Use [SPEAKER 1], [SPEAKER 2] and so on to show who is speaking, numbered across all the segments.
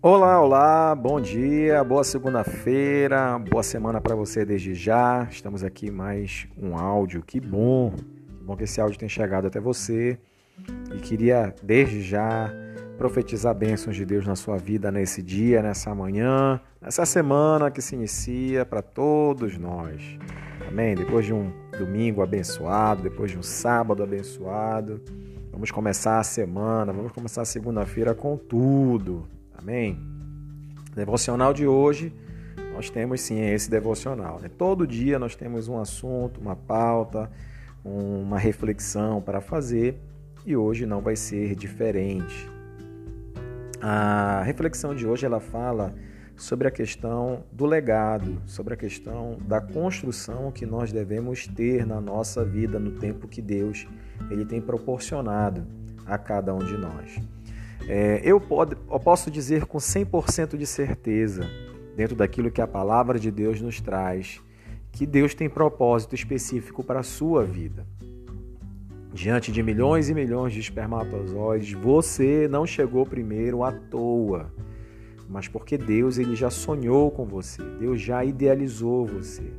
[SPEAKER 1] Olá, olá, bom dia, boa segunda-feira, boa semana para você desde já. Estamos aqui mais um áudio, que bom, que bom que esse áudio tenha chegado até você. E queria desde já profetizar bênçãos de Deus na sua vida nesse dia, nessa manhã, nessa semana que se inicia para todos nós. Amém? Depois de um domingo abençoado, depois de um sábado abençoado, vamos começar a semana, vamos começar a segunda-feira com tudo. Amém? Devocional de hoje, nós temos sim esse devocional. Né? Todo dia nós temos um assunto, uma pauta, uma reflexão para fazer e hoje não vai ser diferente. A reflexão de hoje ela fala sobre a questão do legado, sobre a questão da construção que nós devemos ter na nossa vida no tempo que Deus ele tem proporcionado a cada um de nós. É, eu, pode, eu posso dizer com 100% de certeza, dentro daquilo que a palavra de Deus nos traz, que Deus tem propósito específico para a sua vida. Diante de milhões e milhões de espermatozoides, você não chegou primeiro à toa, mas porque Deus ele já sonhou com você, Deus já idealizou você.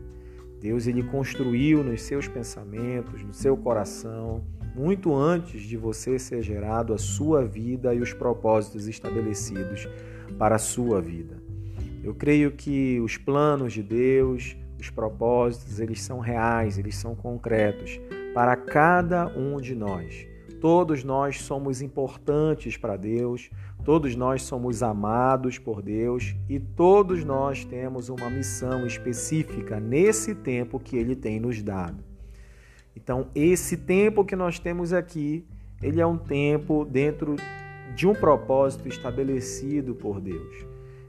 [SPEAKER 1] Deus ele construiu nos seus pensamentos, no seu coração, muito antes de você ser gerado, a sua vida e os propósitos estabelecidos para a sua vida. Eu creio que os planos de Deus, os propósitos, eles são reais, eles são concretos para cada um de nós. Todos nós somos importantes para Deus, todos nós somos amados por Deus e todos nós temos uma missão específica nesse tempo que Ele tem nos dado. Então, esse tempo que nós temos aqui, ele é um tempo dentro de um propósito estabelecido por Deus.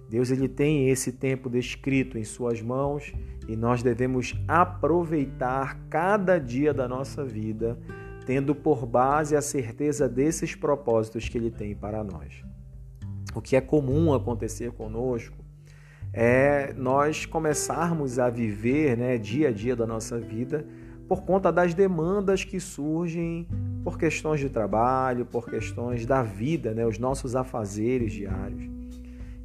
[SPEAKER 1] Deus ele tem esse tempo descrito em suas mãos e nós devemos aproveitar cada dia da nossa vida, tendo por base a certeza desses propósitos que ele tem para nós. O que é comum acontecer conosco é nós começarmos a viver, né, dia a dia da nossa vida, por conta das demandas que surgem por questões de trabalho, por questões da vida, né, os nossos afazeres diários.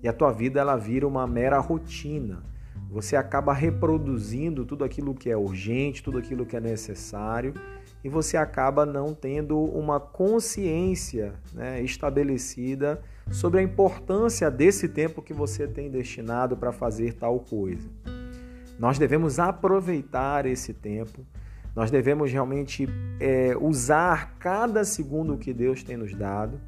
[SPEAKER 1] E a tua vida ela vira uma mera rotina. Você acaba reproduzindo tudo aquilo que é urgente, tudo aquilo que é necessário, e você acaba não tendo uma consciência né, estabelecida sobre a importância desse tempo que você tem destinado para fazer tal coisa. Nós devemos aproveitar esse tempo nós devemos realmente é, usar cada segundo que Deus tem nos dado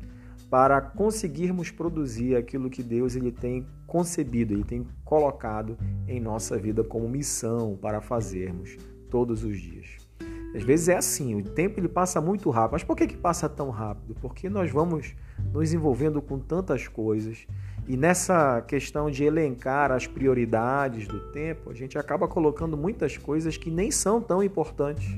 [SPEAKER 1] para conseguirmos produzir aquilo que Deus ele tem concebido, ele tem colocado em nossa vida como missão para fazermos todos os dias. Às vezes é assim, o tempo ele passa muito rápido. Mas por que, que passa tão rápido? Porque nós vamos nos envolvendo com tantas coisas e nessa questão de elencar as prioridades do tempo, a gente acaba colocando muitas coisas que nem são tão importantes,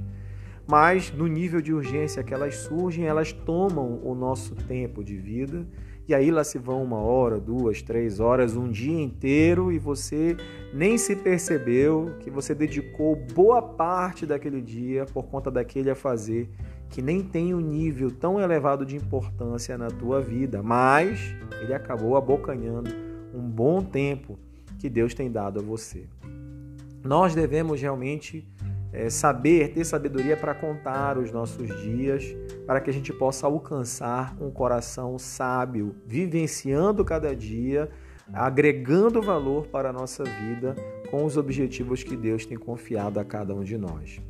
[SPEAKER 1] mas no nível de urgência que elas surgem, elas tomam o nosso tempo de vida. E aí lá se vão uma hora, duas, três horas, um dia inteiro e você nem se percebeu que você dedicou boa parte daquele dia por conta daquele a fazer que nem tem um nível tão elevado de importância na tua vida, mas ele acabou abocanhando um bom tempo que Deus tem dado a você. Nós devemos realmente é, saber, ter sabedoria para contar os nossos dias, para que a gente possa alcançar um coração sábio, vivenciando cada dia, agregando valor para a nossa vida com os objetivos que Deus tem confiado a cada um de nós.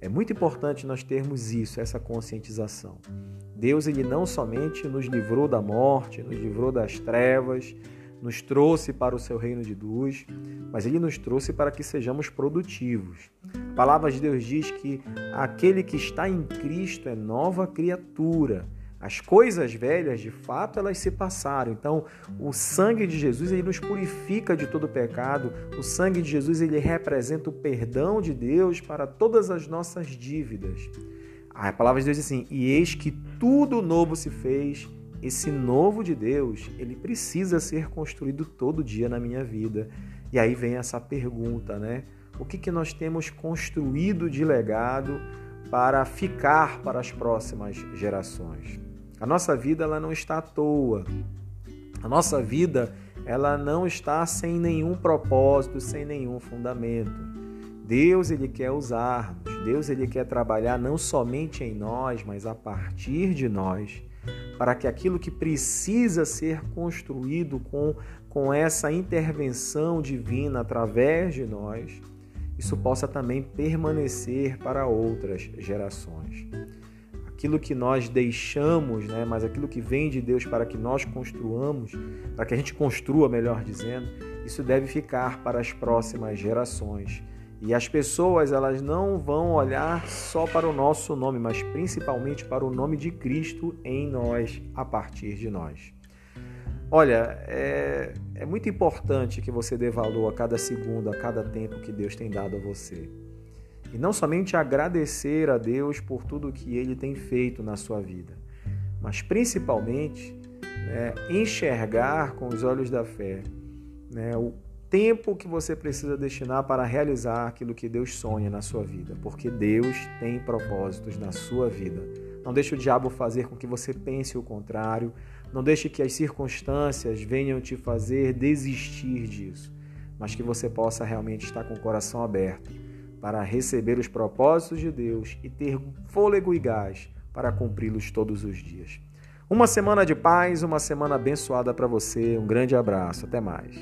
[SPEAKER 1] É muito importante nós termos isso, essa conscientização. Deus ele não somente nos livrou da morte, nos livrou das trevas, nos trouxe para o seu reino de luz, mas ele nos trouxe para que sejamos produtivos. A palavra de Deus diz que aquele que está em Cristo é nova criatura. As coisas velhas, de fato, elas se passaram. Então, o sangue de Jesus ele nos purifica de todo pecado. O sangue de Jesus ele representa o perdão de Deus para todas as nossas dívidas. A palavra de Deus diz assim: "E eis que tudo novo se fez". Esse novo de Deus, ele precisa ser construído todo dia na minha vida. E aí vem essa pergunta, né? O que, que nós temos construído de legado para ficar para as próximas gerações? A nossa vida ela não está à toa. A nossa vida ela não está sem nenhum propósito, sem nenhum fundamento. Deus ele quer usar-nos, Deus ele quer trabalhar não somente em nós, mas a partir de nós, para que aquilo que precisa ser construído com, com essa intervenção divina através de nós, isso possa também permanecer para outras gerações. Aquilo que nós deixamos, né, mas aquilo que vem de Deus para que nós construamos, para que a gente construa, melhor dizendo, isso deve ficar para as próximas gerações e as pessoas elas não vão olhar só para o nosso nome, mas principalmente para o nome de Cristo em nós, a partir de nós. Olha, é, é muito importante que você dê valor a cada segundo, a cada tempo que Deus tem dado a você. E não somente agradecer a Deus por tudo que Ele tem feito na sua vida, mas principalmente né, enxergar com os olhos da fé né, o tempo que você precisa destinar para realizar aquilo que Deus sonha na sua vida, porque Deus tem propósitos na sua vida. Não deixe o diabo fazer com que você pense o contrário, não deixe que as circunstâncias venham te fazer desistir disso, mas que você possa realmente estar com o coração aberto para receber os propósitos de Deus e ter fôlego e gás para cumpri-los todos os dias. Uma semana de paz, uma semana abençoada para você. Um grande abraço. Até mais.